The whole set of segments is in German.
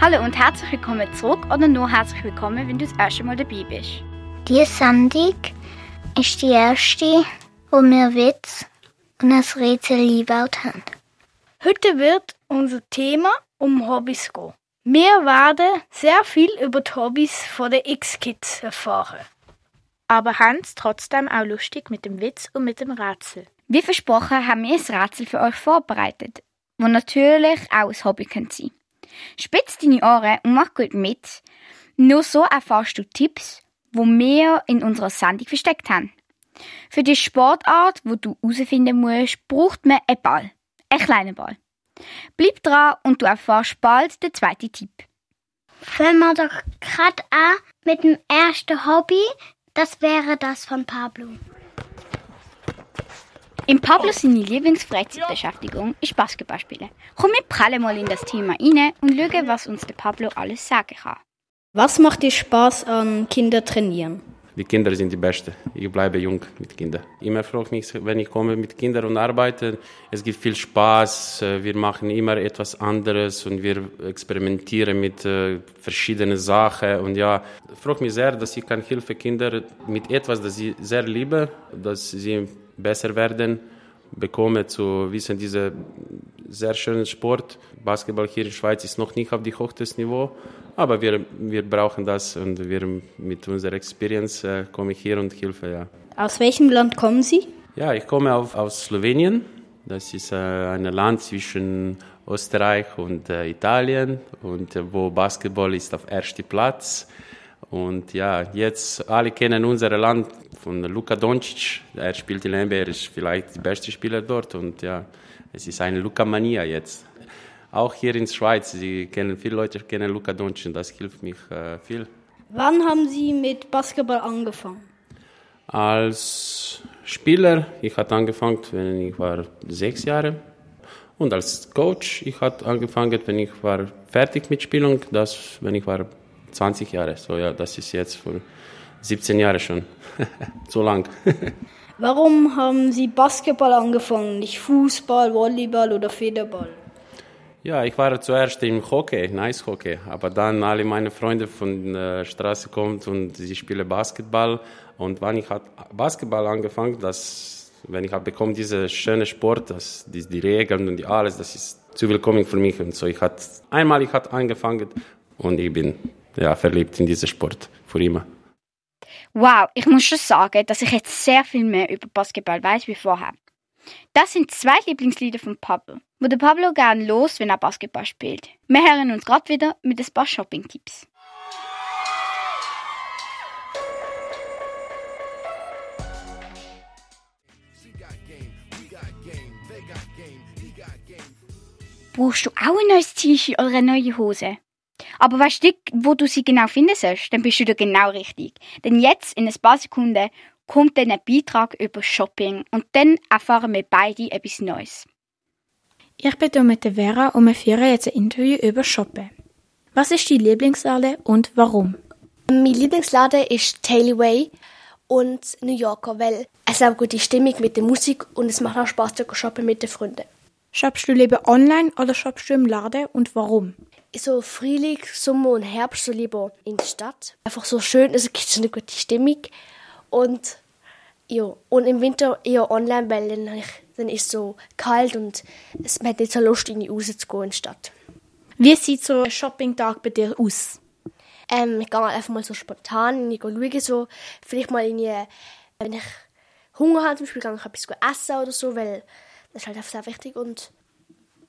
Hallo und herzlich willkommen zurück oder nur herzlich willkommen, wenn du das erste Mal dabei bist. Die Sendung ist die erste, wo wir Witz und ein Rätsel eingebaut haben. Heute wird unser Thema um Hobbys gehen. Wir werden sehr viel über die Hobbys von den X-Kids erfahren. Aber haben es trotzdem auch lustig mit dem Witz und mit dem Rätsel. Wie versprochen haben wir ein Rätsel für euch vorbereitet, wo natürlich auch ein Hobby sein könnte. Spitz deine Ohren und mach gut mit. Nur so erfährst du Tipps, wo wir in unserer Sendung versteckt haben. Für die Sportart, wo du herausfinden musst, braucht man einen Ball. Einen kleinen Ball. Bleib dran und du erfährst bald den zweiten Tipp. Fangen wir doch gerade an mit dem ersten Hobby. Das wäre das von Pablo. Im Pablo seine Lieblingsfreizeitbeschäftigung ist Basketball spielen. Komm, wir prallen mal in das Thema rein und schauen, was uns der Pablo alles sagen kann. Was macht dir Spaß an Kinder trainieren? Die Kinder sind die Besten. Ich bleibe jung mit Kindern. Immer freue ich mich, wenn ich komme mit Kindern und arbeite. Es gibt viel Spaß. Wir machen immer etwas anderes und wir experimentieren mit äh, verschiedenen Sachen. Und ja, freue mich sehr, dass ich kann helfen Kinder mit etwas, das sie sehr lieben, dass sie besser werden, bekomme zu wissen, dieser sehr schönen Sport. Basketball hier in der Schweiz ist noch nicht auf dem höchsten Niveau, aber wir, wir brauchen das und wir mit unserer Experience äh, komme ich hier und helfe. Ja. Aus welchem Land kommen Sie? Ja, ich komme auf, aus Slowenien. Das ist äh, ein Land zwischen Österreich und äh, Italien und äh, wo Basketball ist auf ersten Platz. Und ja, jetzt alle kennen unser Land von Luka Doncic. Er spielt in NBA, er ist vielleicht der beste Spieler dort. Und ja, es ist eine Luka-Mania jetzt. Auch hier in der Schweiz, sie kennen, viele Leute kennen Luka Doncic das hilft mich äh, viel. Wann haben Sie mit Basketball angefangen? Als Spieler, ich hatte angefangen, wenn ich war sechs Jahre. Und als Coach, ich hatte angefangen, wenn ich war fertig mit Spielung, das, wenn ich war 20 Jahre. So ja, das ist jetzt vor 17 Jahren schon. so lang. Warum haben Sie Basketball angefangen, nicht Fußball, Volleyball oder Federball? Ja, ich war zuerst im Hockey, Nice Hockey, aber dann alle meine Freunde von der Straße kommen und sie spielen Basketball und wann ich hat Basketball angefangen, das wenn ich habe bekommen diese schöne Sport, das die, die Regeln und die alles, das ist zu willkommen für mich und so ich hat einmal ich hat angefangen und ich bin ja verliebt in diesen Sport für immer. Wow, ich muss schon sagen, dass ich jetzt sehr viel mehr über Basketball weiß wie vorher. Das sind zwei Lieblingslieder von Pablo, wo der Pablo gern los, wenn er Basketball spielt. Wir hören uns gerade wieder mit ein paar Shopping-Tipps. Brauchst du auch ein neues T-Shirt oder eine neue Hose? Aber weißt du, wo du sie genau finden sollst, dann bist du da genau richtig. Denn jetzt, in ein paar Sekunden, kommt dann ein Beitrag über Shopping und dann erfahren wir beide etwas Neues. Ich bin mit der Vera und wir führen jetzt ein Interview über Shoppen. Was ist dein Lieblingsladen und warum? Mein Lieblingsladen ist Tailway und New Yorker, weil es eine gute Stimmung mit der Musik und es macht auch Spaß zu shoppen mit den Freunden. Shoppst du lieber online oder shoppst du im Laden und warum? So Frühling, Sommer und Herbst so lieber in der Stadt. Einfach so schön, es gibt so eine gute Stimmung. Und ja, und im Winter eher online, weil dann, ich, dann ist es so kalt und es hat nicht so Lust, in die rauszugehen in die Stadt. Wie sieht so ein Shoppingtag bei dir aus? Ähm, ich gehe einfach mal so spontan, ich schaue so, vielleicht mal in die, wenn ich Hunger habe, zum Beispiel, gehe ich etwas essen oder so, weil das ist halt einfach sehr wichtig und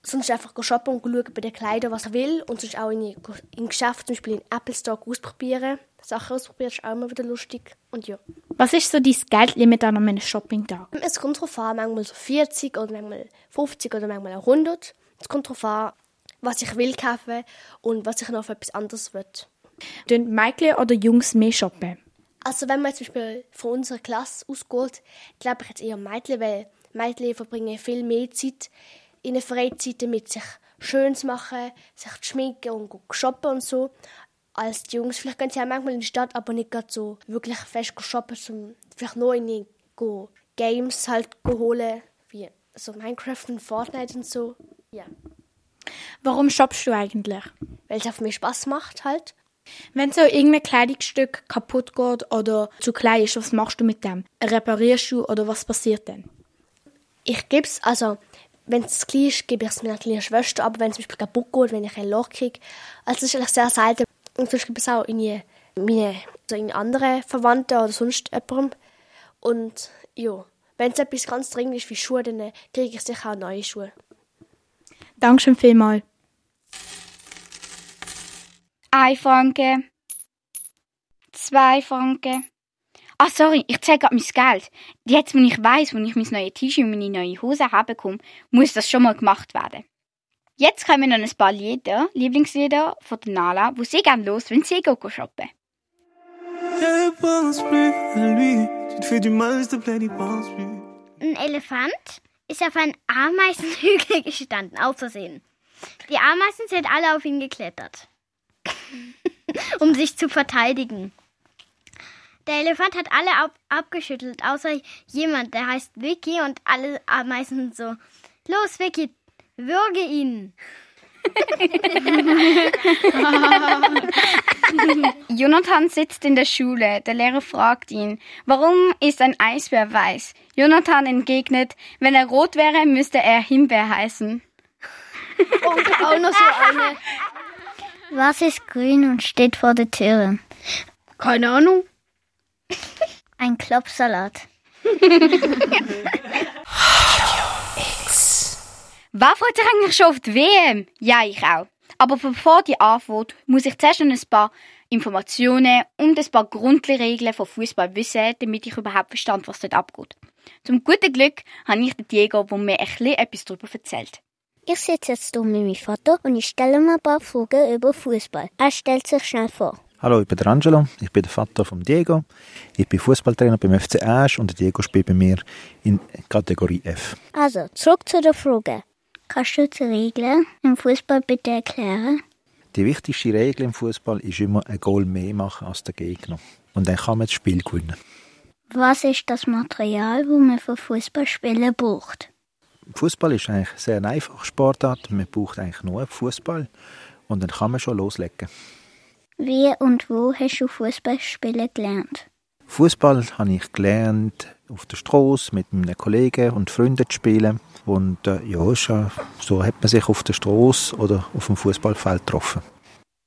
sonst einfach shoppen und schauen bei den Kleidern, was ich will und sonst auch in, in Geschäft, zum Beispiel in Apple Store ausprobieren. Sachen ausprobieren ist auch immer wieder lustig und ja. Was ist so dein Geldlimit an einem Shoppingtag? Es kommt darauf an, manchmal so 40 oder manchmal 50 oder manchmal auch 100. Es kommt darauf an, was ich will kaufen und was ich noch für etwas anderes will. Tun Mädchen oder Jungs mehr shoppen? Also wenn man zum Beispiel von unserer Klasse ausgeht, glaube ich jetzt eher Mädchen, weil Mädchen verbringen viel mehr Zeit in der Freizeit damit sich schön zu machen, sich zu schminken und shoppen und so, als die Jungs. Vielleicht gehen sie auch manchmal in die Stadt, aber nicht gerade so wirklich fest shoppen, sondern vielleicht nur in die Games halt holen, wie so Minecraft und Fortnite und so. Ja. Warum shoppst du eigentlich? Weil es auf mir Spaß macht halt. Wenn so irgendein Kleidungsstück kaputt geht oder zu klein ist, was machst du mit dem? Reparierst du oder was passiert denn? Ich gebe es, also wenn es ist, gebe ich es meiner kleinen Schwester, aber wenn es Beispiel kaputt geht, wenn ich ein Loch kriege, also das ist sehr selten. Und sonst ich es auch in meine, also in andere Verwandte oder sonst jemandem. Und ja, wenn es etwas ganz dringend ist wie Schuhe, dann äh, kriege ich sicher auch neue Schuhe. Dankeschön vielmals. Ein Franken. Zwei Franken. Ah, sorry, ich zeige gerade mein Geld. Jetzt, wenn ich weiß, wo ich mein neues T-Shirt und meine neue Hose haben muss das schon mal gemacht werden. Jetzt kommen noch ein paar Lieder, Lieblingslieder von der Nala, wo sie gerne los, wenn sie go shoppen. Ein Elefant ist auf einen Ameisenhügel gestanden, aus Versehen. Die Ameisen sind alle auf ihn geklettert, um sich zu verteidigen. Der Elefant hat alle ab abgeschüttelt, außer jemand, der heißt Vicky und alle Ameisen so. Los, Vicky, würge ihn. Jonathan sitzt in der Schule. Der Lehrer fragt ihn, warum ist ein Eisbär weiß? Jonathan entgegnet, wenn er rot wäre, müsste er Himbeer heißen. Und auch noch so eine. Was ist grün und steht vor der Tür? Keine Ahnung. Ein Klopfsalat. Wer freut sich eigentlich schon auf die WM? Ja, ich auch. Aber bevor die Antwort muss ich zuerst noch ein paar Informationen und ein paar Grundregeln von Fußball wissen, damit ich überhaupt verstand, was dort abgeht. Zum guten Glück habe ich den Diego, der mir ein bisschen etwas darüber erzählt. Ich sitze jetzt hier mit meinem Vater und ich stelle mir ein paar Fragen über Fußball. Er stellt sich schnell vor. Hallo, ich bin der Angelo, ich bin der Vater von Diego. Ich bin Fußballtrainer beim FC Asch und Diego spielt bei mir in Kategorie F. Also, zurück zu der Frage. Kannst du die Regeln im Fußball bitte erklären? Die wichtigste Regel im Fußball ist immer ein Goal mehr machen als der Gegner. Und dann kann man das Spiel gewinnen. Was ist das Material, das man für Fußballspiele braucht? Fußball ist eigentlich sehr eine einfache Sportart. Man braucht eigentlich nur Fußball und dann kann man schon loslegen. Wie und wo hast du Fußballspiele gelernt? Fußball habe ich gelernt auf der Straße mit meinen Kollegen und Freunden zu spielen. Und äh, ja, äh, so hat man sich auf der Straße oder auf dem Fußballfeld getroffen.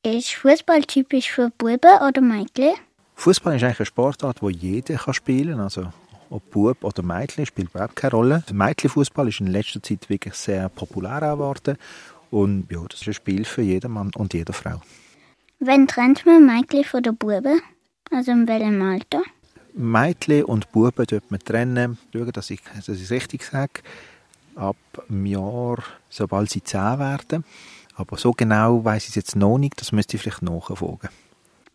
Ist Fußball typisch für Buben oder Mädchen? Fußball ist eigentlich eine Sportart, wo jeder kann spielen kann. Also ob Bub oder Mädchen spielt überhaupt keine Rolle. Mädchenfußball ist in letzter Zeit wirklich sehr populär geworden. Und ja, das ist ein Spiel für jeden Mann und jede Frau. Wann trennt man Mädchen von den Buben? Also in welchem Alter? Mädchen und Buben dort man trennen. Schauen, dass ich dass ich es richtig sage. Ab dem Jahr, sobald sie zehn werden. Aber so genau weiß ich es jetzt noch nicht. Das müsste ich vielleicht nachfragen.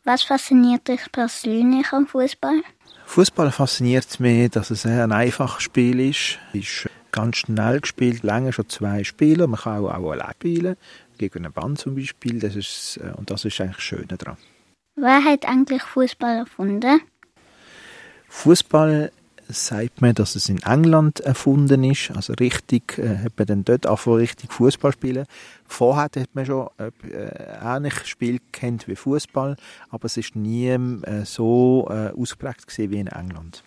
Was fasziniert dich persönlich am Fußball? Fußball fasziniert mich, dass es ein einfaches Spiel ist. Es ist ganz schnell gespielt, länger schon zwei Spieler. Man kann auch, auch allein spielen, gegen eine Band zum Beispiel. Das ist, äh, und das ist eigentlich das Schöne daran. Wer hat eigentlich Fußball erfunden? Fußball sagt man, dass es in England erfunden ist. Also richtig, äh, hat man dann dort angefangen, richtig Fußball spielen. Vorher hat man schon äh, ähnliches Spiel kennt wie Fußball, aber es ist nie äh, so äh, ausgeprägt gewesen wie in England.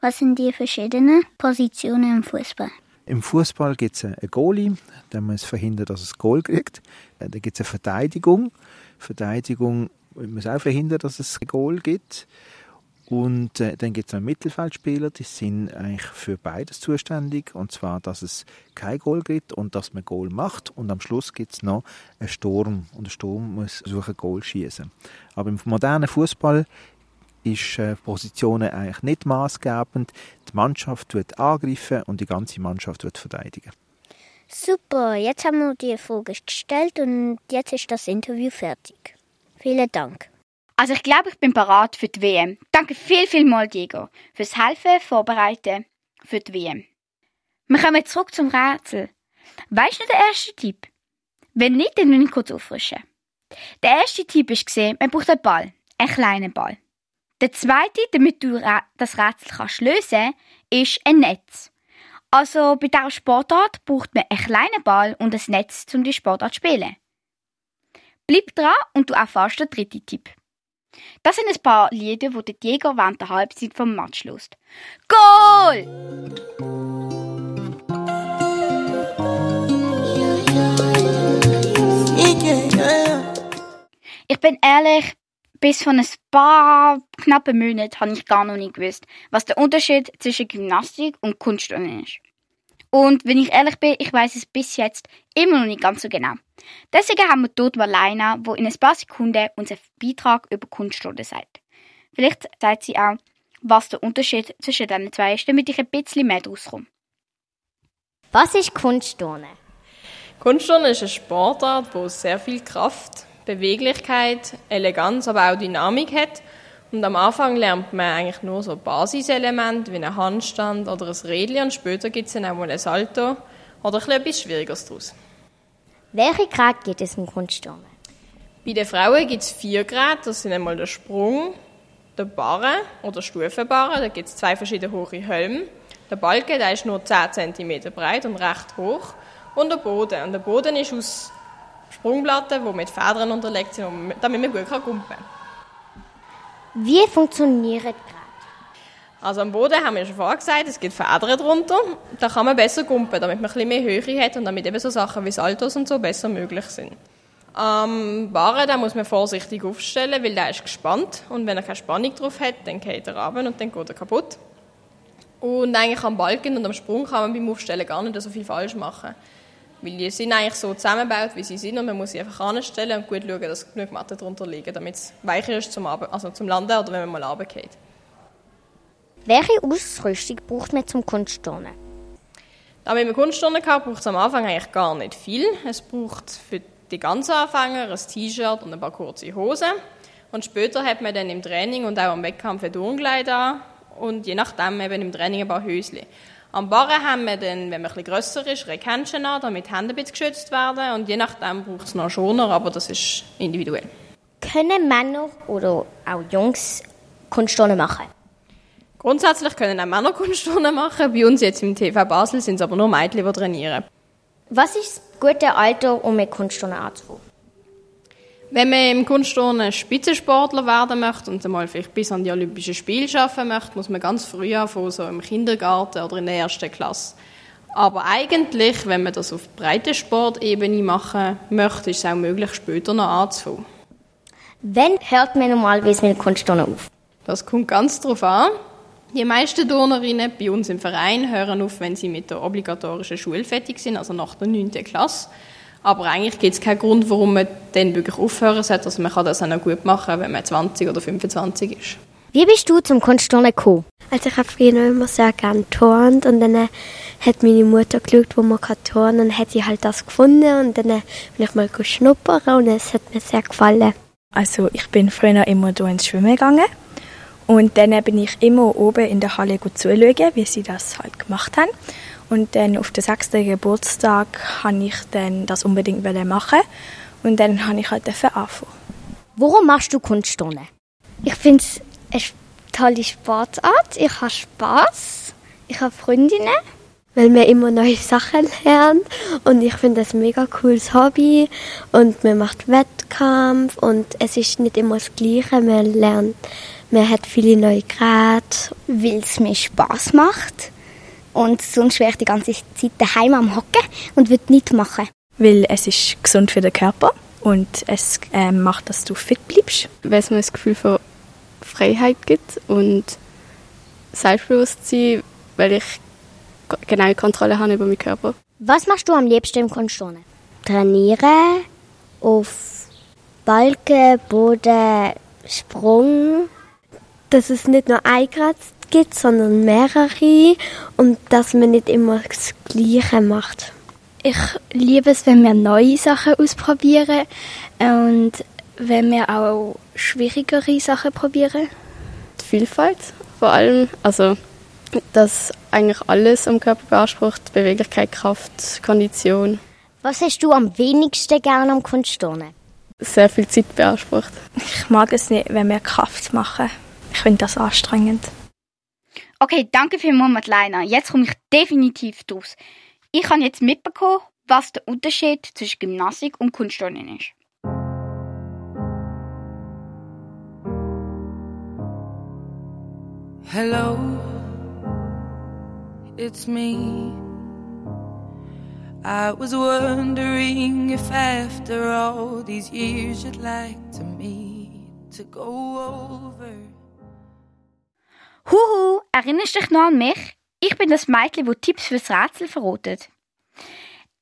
Was sind die verschiedenen Positionen im Fußball? Im Fußball gibt es einen Goalie, der muss verhindern, dass es Goal kriegt. Dann gibt es eine Verteidigung. Verteidigung muss auch verhindern, dass es Goal gibt. Und äh, dann gibt es noch Mittelfeldspieler, die sind eigentlich für beides zuständig. Und zwar, dass es kein Goal gibt und dass man Goal macht. Und am Schluss gibt es noch einen Sturm. Und der Sturm muss versuchen, Goal schießen. Aber im modernen Fußball ist äh, Positionen eigentlich nicht maßgebend. Die Mannschaft wird angreifen und die ganze Mannschaft wird verteidigen. Super, jetzt haben wir die Frage gestellt und jetzt ist das Interview fertig. Vielen Dank. Also ich glaube, ich bin parat für die WM. Danke viel, viel mal, Diego, fürs Helfen, Vorbereiten für die WM. Wir kommen zurück zum Rätsel. Weißt du den ersten Tipp? Wenn nicht, dann will ich kurz auffrischen. Der erste Tipp war, man braucht einen Ball, einen kleinen Ball. Der zweite, damit du das Rätsel kannst lösen ist ein Netz. Also bei dieser Sportart braucht man einen kleinen Ball und ein Netz, um die Sportart zu spielen. Bleib dran und du erfährst den dritten Tipp. Das sind ein paar Lieder, die der Jäger während der Halbzeit vom Match lost. Goal! Ich bin ehrlich, bis vor ein paar knappen Monaten habe ich gar noch nicht gewusst, was der Unterschied zwischen Gymnastik und Kunstturnen ist. Und wenn ich ehrlich bin, ich weiß es bis jetzt immer noch nicht ganz so genau. Deswegen haben wir dort Marleina, wo in ein paar Sekunden unseren Beitrag über Kunstturnen sagt. Vielleicht sagt sie auch, was der Unterschied zwischen diesen zwei ist, damit ich ein bisschen mehr daraus komme. Was ist Kunstturnen? Kunstturnen ist eine Sportart, die sehr viel Kraft, Beweglichkeit, Eleganz, aber auch Dynamik hat. Und am Anfang lernt man eigentlich nur so Basiselemente wie einen Handstand oder ein Rädchen und später gibt es dann auch mal ein Salto oder etwas Schwierigeres daraus. Welche Grad gibt es in Kunstturnen? Bei den Frauen gibt es vier Grade. Das sind einmal der Sprung, der Barren oder Stufenbarren. Da gibt es zwei verschiedene hohe Helme. Der Balken der ist nur 10 cm breit und recht hoch. Und der Boden. Und der Boden ist aus Sprungplatten, die mit Federn unterlegt sind, damit man gut kumpen kann. Wie funktioniert Grad? Also am Boden haben wir schon vorher gesagt, es gibt Federn drunter. Da kann man besser kumpen, damit man ein bisschen mehr Höhe hat und damit eben so Sachen wie Saltos und so besser möglich sind. Am Barren da muss man vorsichtig aufstellen, weil der ist gespannt und wenn er keine Spannung drauf hat, dann geht er runter und dann geht er kaputt. Und eigentlich am Balken und am Sprung kann man beim Aufstellen gar nicht so viel falsch machen. Weil die sind eigentlich so zusammengebaut, wie sie sind und man muss sie einfach anstellen und gut schauen, dass genug Matten drunter liegen, damit es weicher ist zum, also zum Landen oder wenn man mal runtergeht. Welche Ausrüstung braucht man zum Kunstturnen? Damit man Kunstturnen kann, braucht es am Anfang eigentlich gar nicht viel. Es braucht für die ganzen Anfänger ein T-Shirt und ein paar kurze Hosen. Und später hat man dann im Training und auch am Wettkampf ein Turnkleid an und je nachdem eben im Training ein paar Höschen. Am Barren haben wir dann, wenn man ein bisschen grösser ist, Rekhändchen an, damit die Hände ein bisschen geschützt werden und je nachdem braucht es noch Schoner, aber das ist individuell. Können Männer oder auch Jungs Kunstturnen machen? Grundsätzlich können auch Männer Kunstturnen machen. Bei uns jetzt im TV Basel sind es aber nur Mädchen, die trainieren. Was ist das gute Alter, um mit Kunstturnen anzufangen? Wenn man im Kunstturnen Spitzensportler werden möchte und einmal vielleicht bis an die Olympischen Spiele schaffen möchte, muss man ganz früh anfangen, so im Kindergarten oder in der ersten Klasse. Aber eigentlich, wenn man das auf breiter Sportebene machen möchte, ist es auch möglich, später noch anzufangen. Wann hört man normalerweise mit Kunstturnen auf? Das kommt ganz darauf an. Die meisten Turnerinnen bei uns im Verein hören auf, wenn sie mit der obligatorischen Schule fertig sind, also nach der 9. Klasse. Aber eigentlich gibt es keinen Grund, warum man dann wirklich aufhören sollte. Also man kann das auch noch gut machen, wenn man 20 oder 25 ist. Wie bist du zum Kunstturnen gekommen? Also ich habe früher immer sehr gerne geturnt und dann hat meine Mutter geschaut, wo man kann turnen und dann hat sie halt das gefunden und dann bin ich mal schnuppern und es hat mir sehr gefallen. Also ich bin früher immer hier ins Schwimmen gegangen und dann bin ich immer oben in der Halle gut zuschauen, wie sie das halt gemacht haben. Und dann auf den sechsten Geburtstag habe ich dann das unbedingt machen und dann habe ich halt anfangen. Warum machst du Kunstturnen? Ich finde es eine tolle Sportart. Ich habe Spaß. Ich habe Freundinnen, weil man immer neue Sachen lernt und ich finde das ein mega cooles Hobby und man macht Wettkampf und es ist nicht immer das Gleiche. Man lernt man hat viele neue Geräte. Weil es mir Spaß macht. Und sonst wäre ich die ganze Zeit daheim am Hocken und würde nichts machen. Weil es ist gesund für den Körper und es äh, macht, dass du fit bleibst. Weil es mir das Gefühl von Freiheit gibt und Selbstbewusstsein, weil ich genaue Kontrolle habe über meinen Körper. Was machst du am liebsten im Kunstturnen? Trainieren auf Balken, Boden, Sprung dass es nicht nur ein Grad gibt, sondern mehrere und dass man nicht immer das Gleiche macht. Ich liebe es, wenn wir neue Sachen ausprobieren und wenn wir auch schwierigere Sachen probieren. Die Vielfalt vor allem, also dass eigentlich alles am Körper beansprucht, Beweglichkeit, Kraft, Kondition. Was hast du am wenigsten gerne am Kunstturnen? Sehr viel Zeit beansprucht. Ich mag es nicht, wenn wir Kraft machen. Ich finde das anstrengend. Okay, danke vielmals, Madeleine. Jetzt komme ich definitiv draus. Ich habe jetzt mitbekommen, was der Unterschied zwischen Gymnastik und Kunstturnen ist. Hello, it's me. I was wondering if after all these years you'd like to meet to go over. Huhu, erinnerst du dich noch an mich? Ich bin das Mädchen, das Tipps fürs Rätsel verrotet.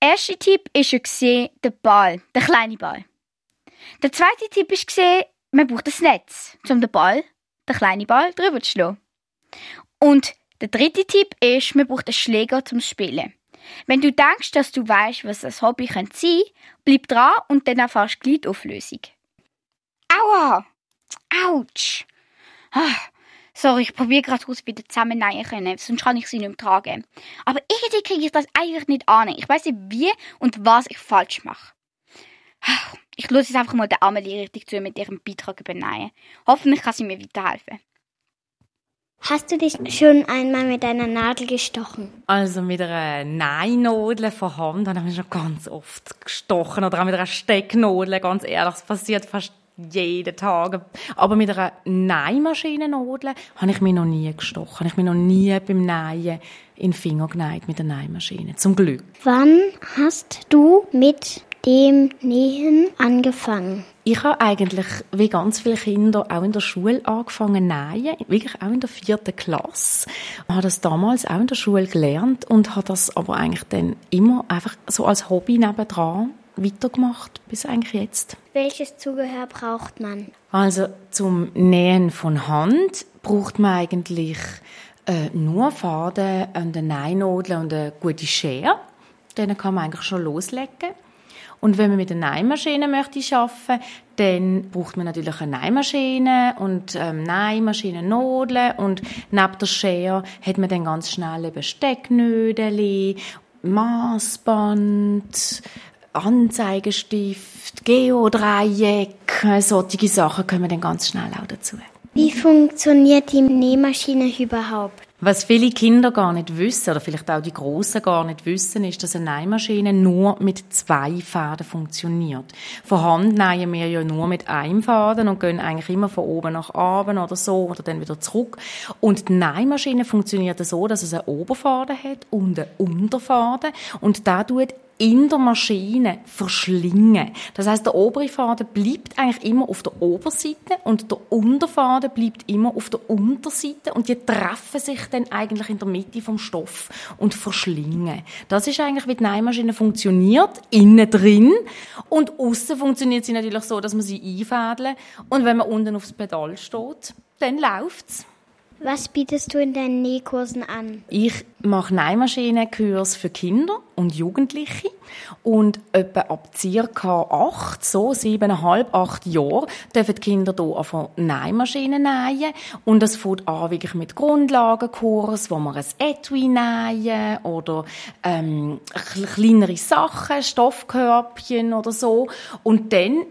Erster Tipp ist ja der Ball, der kleine Ball. Der zweite Tipp ist man braucht das Netz, um den Ball, den kleinen Ball, drüber zu schlagen. Und der dritte Tipp ist, man braucht einen Schläger zum Spielen. Wenn du denkst, dass du weißt, was das Hobby sein könnte, bleib dran und dann erfährst du die Auflösung. Aua! Autsch! Ah, sorry, ich probiere gerade raus, wieder zusammennähen können, sonst kann ich sie nicht mehr tragen. Aber irgendwie kriege ich das einfach nicht an. Ich weiß nicht, wie und was ich falsch mache. Ich lasse jetzt einfach mal der Amelie richtig zu mit ihrem Beitrag übernehmen. Hoffentlich kann sie mir weiterhelfen. Hast du dich schon einmal mit einer Nadel gestochen? Also mit einer Neinadel von Hand habe ich schon ganz oft gestochen. Oder auch mit einer Stecknadel, ganz ehrlich. Das passiert fast jeden Tag. Aber mit einer Neimaschinennadel habe ich mich noch nie gestochen. Habe ich mich noch nie beim Nähen in den Finger geneigt mit der Neimaschine. Zum Glück. Wann hast du mit dem Nähen angefangen? Ich habe eigentlich, wie ganz viele Kinder, auch in der Schule angefangen nähen, wirklich auch in der vierten Klasse. Ich habe das damals auch in der Schule gelernt und habe das aber eigentlich dann immer einfach so als Hobby nebendran weitergemacht, bis eigentlich jetzt. Welches Zubehör braucht man? Also zum Nähen von Hand braucht man eigentlich äh, nur Faden, eine Neinadel und eine gute Schere. Dann kann man eigentlich schon loslegen. Und wenn man mit einer Nähmaschine möchte arbeiten, dann braucht man natürlich eine Nähmaschine und ähm, Nähmaschinennadeln und neben der Schere hat man dann ganz schnell eben Stecknödeli, Maßband, Anzeigestift, Geodreieck, solche Sachen kommen dann ganz schnell auch dazu. Wie funktioniert die Nähmaschine überhaupt? Was viele Kinder gar nicht wissen, oder vielleicht auch die Großen gar nicht wissen, ist, dass eine Nähmaschine nur mit zwei Fäden funktioniert. Von Hand nähen wir ja nur mit einem Faden und gehen eigentlich immer von oben nach unten oder so, oder dann wieder zurück. Und die Nähmaschine funktioniert so, dass es einen Oberfaden hat und einen Unterfaden. Und da tut in der Maschine verschlingen. Das heißt, der obere Faden bleibt eigentlich immer auf der Oberseite und der Unterfaden bleibt immer auf der Unterseite und die treffen sich dann eigentlich in der Mitte vom Stoff und verschlingen. Das ist eigentlich, wie die Nähmaschine funktioniert, innen drin und außen funktioniert sie natürlich so, dass man sie einfädeln und wenn man unten aufs Pedal steht, dann läuft's. Was bietest du in deinen Nähkursen an? Ich mache Nähmaschinenkurs für Kinder und Jugendliche und etwa ab circa acht, so siebeneinhalb, acht Jahren dürfen die Kinder hier anfangen Nähmaschinen nähen und das fängt an wirklich mit Grundlagenkurs, wo wir ein Etui nähen oder ähm, kleinere Sachen, Stoffkörbchen oder so und dann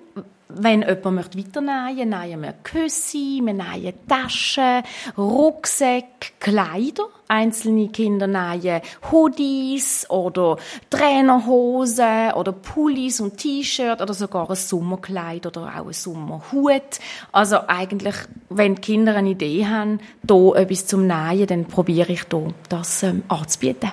wenn jemand möchte weiter nähen, nähen wir Küsse, wir nähen Taschen, Rucksäcke, Kleider. Einzelne Kinder nähen Hoodies oder Trainerhosen oder Pullis und T-Shirt oder sogar ein Sommerkleid oder auch ein Sommerhut. Also eigentlich, wenn die Kinder eine Idee haben, hier etwas zum Nähen, dann probiere ich hier das ähm, anzubieten.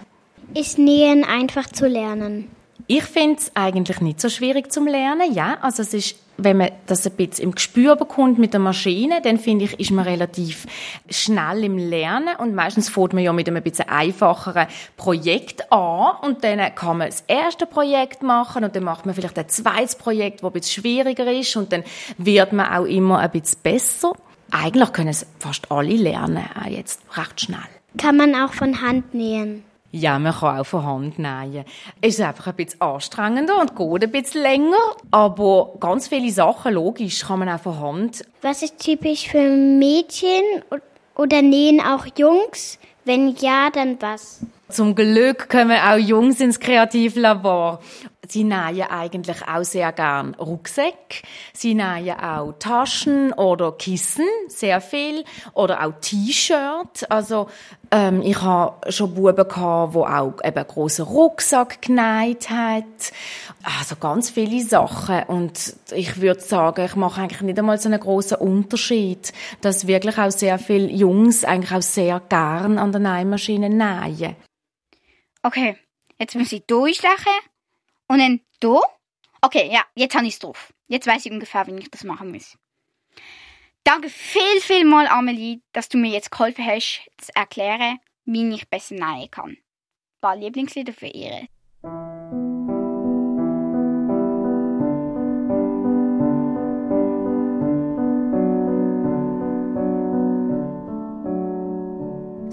Ist Nähen einfach zu lernen? Ich finde es eigentlich nicht so schwierig zum Lernen, ja. Also es ist, wenn man das ein bisschen im Gespür bekommt mit der Maschine, dann finde ich, ist man relativ schnell im Lernen und meistens fängt man ja mit einem bisschen einfacheren Projekt an und dann kann man das erste Projekt machen und dann macht man vielleicht ein zweites Projekt, das ein bisschen schwieriger ist und dann wird man auch immer ein bisschen besser. Eigentlich können es fast alle lernen, auch jetzt recht schnell. Kann man auch von Hand nähen? Ja, man kann auch von Hand nähen. Es ist einfach ein bisschen anstrengender und geht ein bisschen länger, aber ganz viele Sachen, logisch, kann man auch von Hand. Was ist typisch für Mädchen oder nähen auch Jungs? Wenn ja, dann was? Zum Glück kommen auch Jungs ins Kreativlabor. Sie nähen eigentlich auch sehr gern Rucksäcke. Sie nähen auch Taschen oder Kissen, sehr viel. Oder auch T-Shirt. Also, ähm, ich habe schon Buben gehabt, die auch eben einen grossen Rucksack genäht hat. Also ganz viele Sachen. Und ich würde sagen, ich mache eigentlich nicht einmal so einen grossen Unterschied, dass wirklich auch sehr viele Jungs eigentlich auch sehr gern an der Nähmaschine nähen. Okay, jetzt muss ich durchstechen und dann da. Okay, ja, jetzt habe ich es drauf. Jetzt weiß ich ungefähr, wie ich das machen muss. Danke viel, viel mal, Amelie, dass du mir jetzt geholfen hast, zu erklären, wie ich besser nähen kann. Ein paar Lieblingslieder für ihre.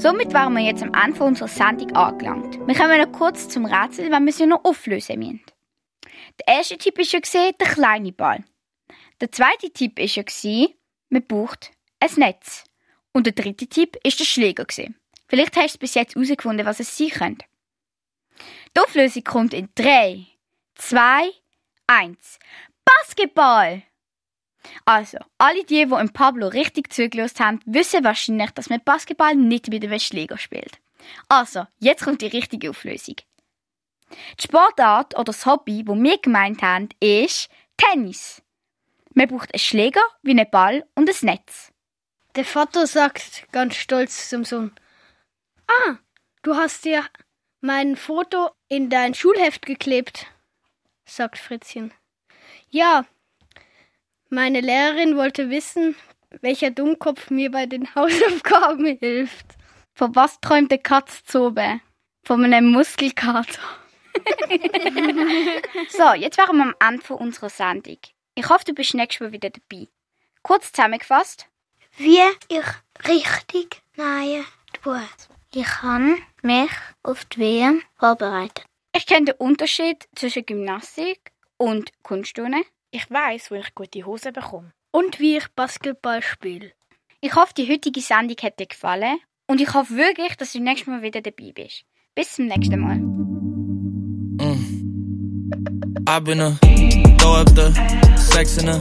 Somit waren wir jetzt am Ende unserer Sendung angelangt. Wir kommen noch kurz zum Rätsel, weil wir sie noch auflösen müssen. Der erste Tipp war ja der kleine Ball. Der zweite Tipp war ja man braucht ein Netz. Und der dritte Tipp ist der Schläger Vielleicht hast du bis jetzt herausgefunden, was es sein könnte. Die Auflösung kommt in 3, 2, 1. Basketball! Also, alle die, die im Pablo richtig zugelassen haben, wissen wahrscheinlich, dass man Basketball nicht mit einem Schläger spielt. Also, jetzt kommt die richtige Auflösung. Die Sportart oder das Hobby, wo wir gemeint haben, ist Tennis. Man braucht einen Schläger wie einen Ball und ein Netz. Der Vater sagt ganz stolz zum Sohn: Ah, du hast dir mein Foto in dein Schulheft geklebt, sagt Fritzchen. Ja, meine Lehrerin wollte wissen, welcher Dummkopf mir bei den Hausaufgaben hilft. Von was träumt der Katz zu oben? Von einem Muskelkater. so, jetzt wären wir am Ende unserer Sendung. Ich hoffe, du bist nächstes Mal wieder dabei. Kurz zusammengefasst. Wie ich richtig nähen tue. Ich habe mich auf die WM vorbereitet. Ich kenne den Unterschied zwischen Gymnastik und Kunstturnen. Ich weiß, wo ich gute Hosen bekomme. Und wie ich Basketball spiele. Ich hoffe, die heutige Sendung hat dir gefallen. Und ich hoffe wirklich, dass du nächstes Mal wieder dabei bist. Bis zum nächsten Mal. Mm. I've been a throw up the sex in a